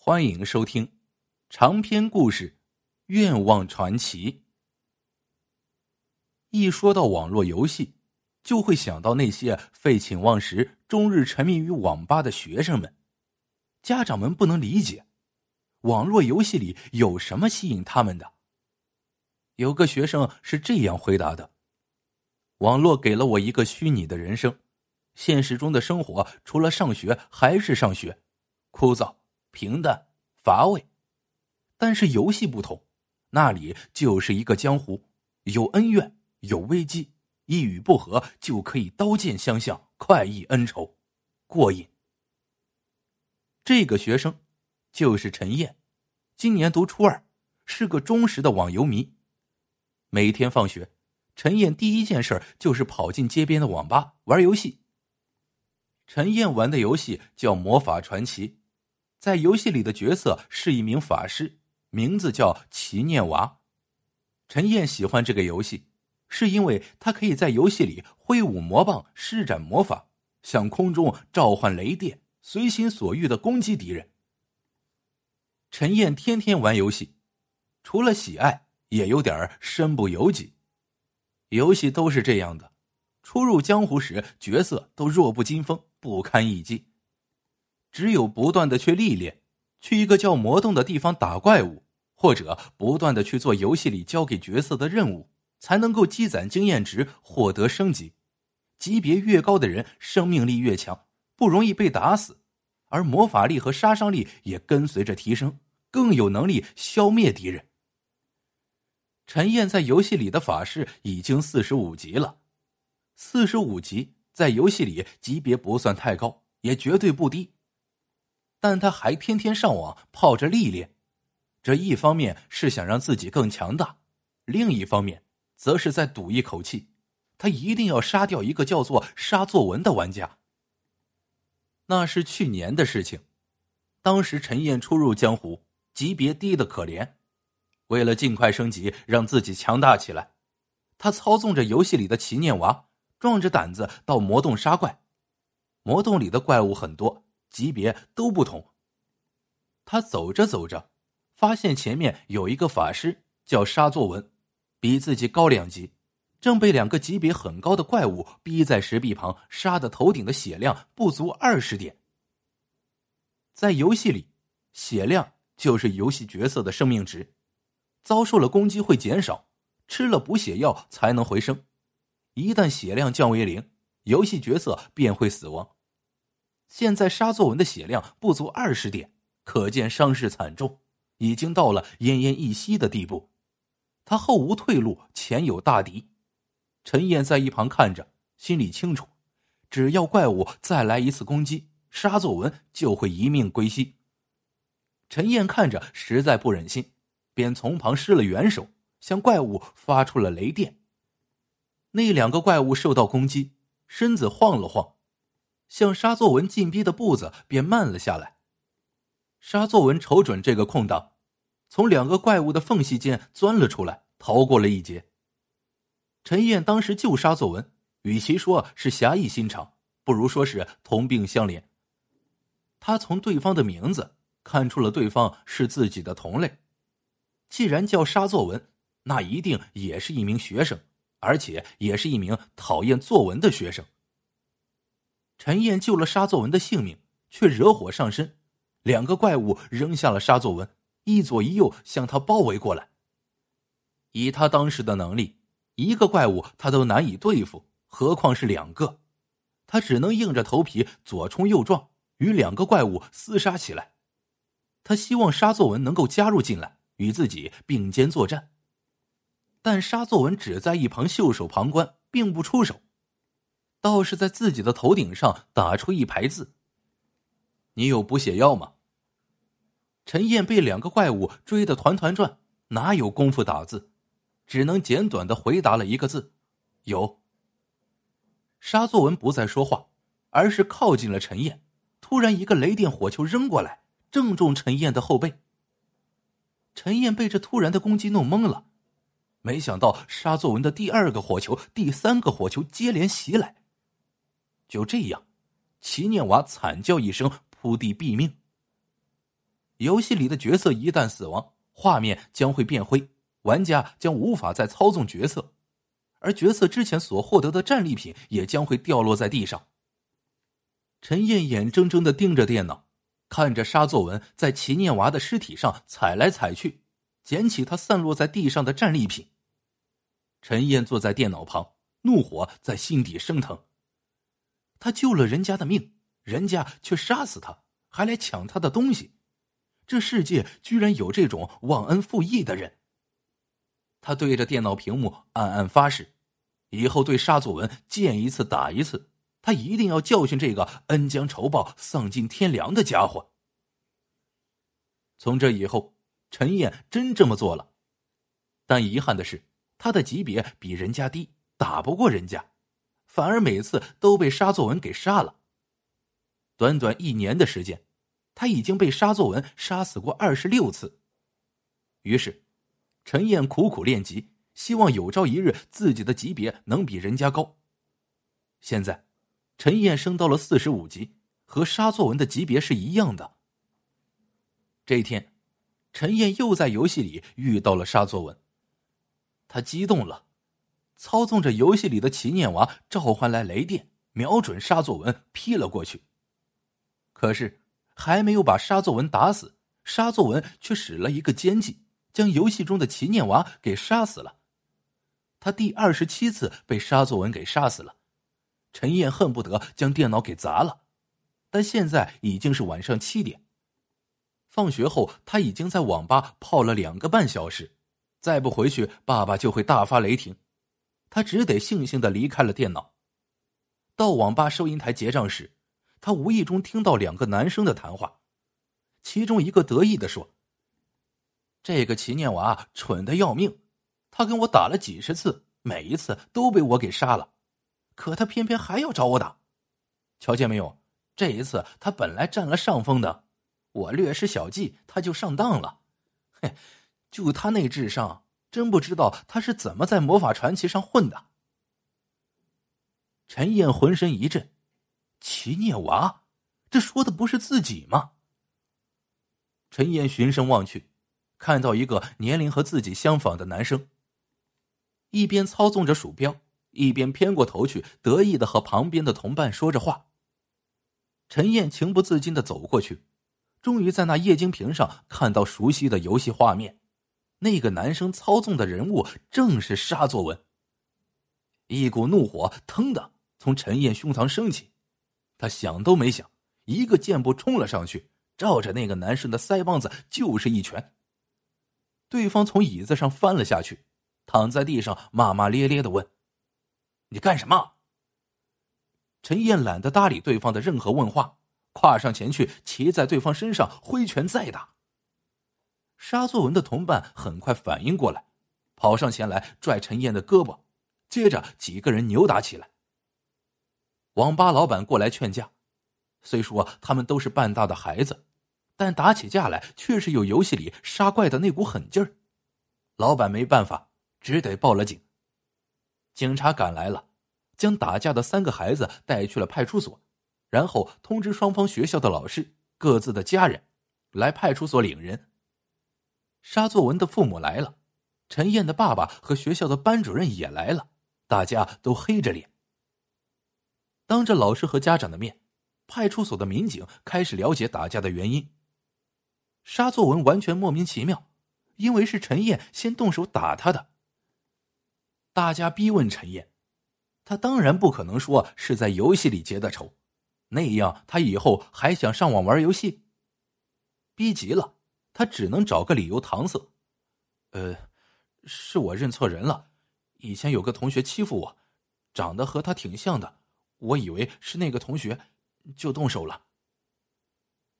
欢迎收听长篇故事《愿望传奇》。一说到网络游戏，就会想到那些废寝忘食、终日沉迷于网吧的学生们。家长们不能理解，网络游戏里有什么吸引他们的？有个学生是这样回答的：“网络给了我一个虚拟的人生，现实中的生活除了上学还是上学，枯燥。”平淡乏味，但是游戏不同，那里就是一个江湖，有恩怨，有危机，一语不合就可以刀剑相向，快意恩仇，过瘾。这个学生就是陈燕，今年读初二，是个忠实的网游迷。每天放学，陈燕第一件事就是跑进街边的网吧玩游戏。陈燕玩的游戏叫《魔法传奇》。在游戏里的角色是一名法师，名字叫齐念娃。陈燕喜欢这个游戏，是因为他可以在游戏里挥舞魔棒，施展魔法，向空中召唤雷电，随心所欲的攻击敌人。陈燕天天玩游戏，除了喜爱，也有点身不由己。游戏都是这样的，初入江湖时，角色都弱不禁风，不堪一击。只有不断的去历练，去一个叫魔洞的地方打怪物，或者不断的去做游戏里交给角色的任务，才能够积攒经验值，获得升级。级别越高的人，生命力越强，不容易被打死，而魔法力和杀伤力也跟随着提升，更有能力消灭敌人。陈燕在游戏里的法师已经四十五级了，四十五级在游戏里级别不算太高，也绝对不低。但他还天天上网泡着历练，这一方面是想让自己更强大，另一方面则是在赌一口气，他一定要杀掉一个叫做沙作文的玩家。那是去年的事情，当时陈燕初入江湖，级别低的可怜，为了尽快升级，让自己强大起来，他操纵着游戏里的齐念娃，壮着胆子到魔洞杀怪，魔洞里的怪物很多。级别都不同。他走着走着，发现前面有一个法师叫沙作文，比自己高两级，正被两个级别很高的怪物逼在石壁旁，杀的头顶的血量不足二十点。在游戏里，血量就是游戏角色的生命值，遭受了攻击会减少，吃了补血药才能回升。一旦血量降为零，游戏角色便会死亡。现在沙作文的血量不足二十点，可见伤势惨重，已经到了奄奄一息的地步。他后无退路，前有大敌。陈燕在一旁看着，心里清楚，只要怪物再来一次攻击，沙作文就会一命归西。陈燕看着实在不忍心，便从旁施了援手，向怪物发出了雷电。那两个怪物受到攻击，身子晃了晃。向沙作文进逼的步子便慢了下来。沙作文瞅准这个空档，从两个怪物的缝隙间钻了出来，逃过了一劫。陈燕当时救沙作文，与其说是侠义心肠，不如说是同病相怜。他从对方的名字看出了对方是自己的同类，既然叫沙作文，那一定也是一名学生，而且也是一名讨厌作文的学生。陈燕救了沙作文的性命，却惹火上身。两个怪物扔下了沙作文，一左一右向他包围过来。以他当时的能力，一个怪物他都难以对付，何况是两个？他只能硬着头皮左冲右撞，与两个怪物厮杀起来。他希望沙作文能够加入进来，与自己并肩作战。但沙作文只在一旁袖手旁观，并不出手。倒是在自己的头顶上打出一排字：“你有补血药吗？”陈燕被两个怪物追得团团转，哪有功夫打字，只能简短的回答了一个字：“有。”沙作文不再说话，而是靠近了陈燕。突然，一个雷电火球扔过来，正中陈燕的后背。陈燕被这突然的攻击弄懵了，没想到沙作文的第二个火球、第三个火球接连袭来。就这样，齐念娃惨叫一声，扑地毙命。游戏里的角色一旦死亡，画面将会变灰，玩家将无法再操纵角色，而角色之前所获得的战利品也将会掉落在地上。陈燕眼睁睁的盯着电脑，看着沙作文在齐念娃的尸体上踩来踩去，捡起他散落在地上的战利品。陈燕坐在电脑旁，怒火在心底升腾。他救了人家的命，人家却杀死他，还来抢他的东西。这世界居然有这种忘恩负义的人！他对着电脑屏幕暗暗发誓，以后对沙祖文见一次打一次，他一定要教训这个恩将仇报、丧尽天良的家伙。从这以后，陈燕真这么做了，但遗憾的是，他的级别比人家低，打不过人家，反而每次都被沙作文给杀了。短短一年的时间。他已经被沙作文杀死过二十六次，于是，陈燕苦苦练级，希望有朝一日自己的级别能比人家高。现在，陈燕升到了四十五级，和沙作文的级别是一样的。这一天，陈燕又在游戏里遇到了沙作文，他激动了，操纵着游戏里的齐念娃召唤来雷电，瞄准沙作文劈了过去。可是。还没有把沙作文打死，沙作文却使了一个奸计，将游戏中的齐念娃给杀死了。他第二十七次被沙作文给杀死了，陈燕恨不得将电脑给砸了。但现在已经是晚上七点，放学后他已经在网吧泡了两个半小时，再不回去，爸爸就会大发雷霆。他只得悻悻的离开了电脑。到网吧收银台结账时。他无意中听到两个男生的谈话，其中一个得意的说：“这个齐念娃蠢的要命，他跟我打了几十次，每一次都被我给杀了，可他偏偏还要找我打。瞧见没有？这一次他本来占了上风的，我略施小计，他就上当了。嘿，就他那智商，真不知道他是怎么在魔法传奇上混的。”陈燕浑身一震。齐念娃，这说的不是自己吗？陈燕循声望去，看到一个年龄和自己相仿的男生，一边操纵着鼠标，一边偏过头去，得意的和旁边的同伴说着话。陈燕情不自禁的走过去，终于在那液晶屏上看到熟悉的游戏画面，那个男生操纵的人物正是沙作文。一股怒火腾的从陈燕胸膛升起。他想都没想，一个箭步冲了上去，照着那个男生的腮帮子就是一拳。对方从椅子上翻了下去，躺在地上骂骂咧咧的问：“你干什么？”陈燕懒得搭理对方的任何问话，跨上前去，骑在对方身上，挥拳再打。沙作文的同伴很快反应过来，跑上前来拽陈燕的胳膊，接着几个人扭打起来。网吧老板过来劝架，虽说他们都是半大的孩子，但打起架来确实有游戏里杀怪的那股狠劲儿。老板没办法，只得报了警。警察赶来了，将打架的三个孩子带去了派出所，然后通知双方学校的老师、各自的家人来派出所领人。沙作文的父母来了，陈燕的爸爸和学校的班主任也来了，大家都黑着脸。当着老师和家长的面，派出所的民警开始了解打架的原因。沙作文完全莫名其妙，因为是陈燕先动手打他的。大家逼问陈燕，他当然不可能说是在游戏里结的仇，那样他以后还想上网玩游戏。逼急了，他只能找个理由搪塞：“呃，是我认错人了，以前有个同学欺负我，长得和他挺像的。”我以为是那个同学，就动手了。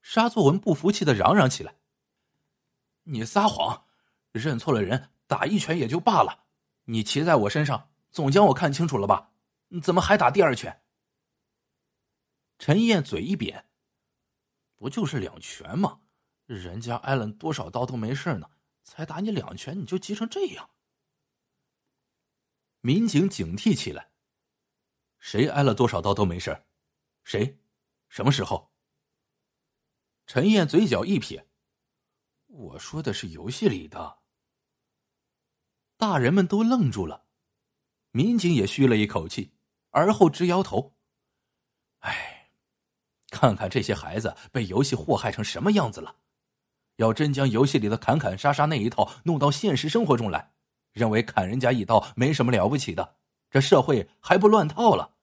沙作文不服气的嚷嚷起来：“你撒谎！认错了人，打一拳也就罢了，你骑在我身上，总将我看清楚了吧？怎么还打第二拳？”陈燕嘴一扁：“不就是两拳吗？人家挨了多少刀都没事呢，才打你两拳，你就急成这样？”民警警惕起来。谁挨了多少刀都没事谁？什么时候？陈燕嘴角一撇，我说的是游戏里的。大人们都愣住了，民警也吁了一口气，而后直摇头。哎，看看这些孩子被游戏祸害成什么样子了！要真将游戏里的砍砍杀杀那一套弄到现实生活中来，认为砍人家一刀没什么了不起的，这社会还不乱套了？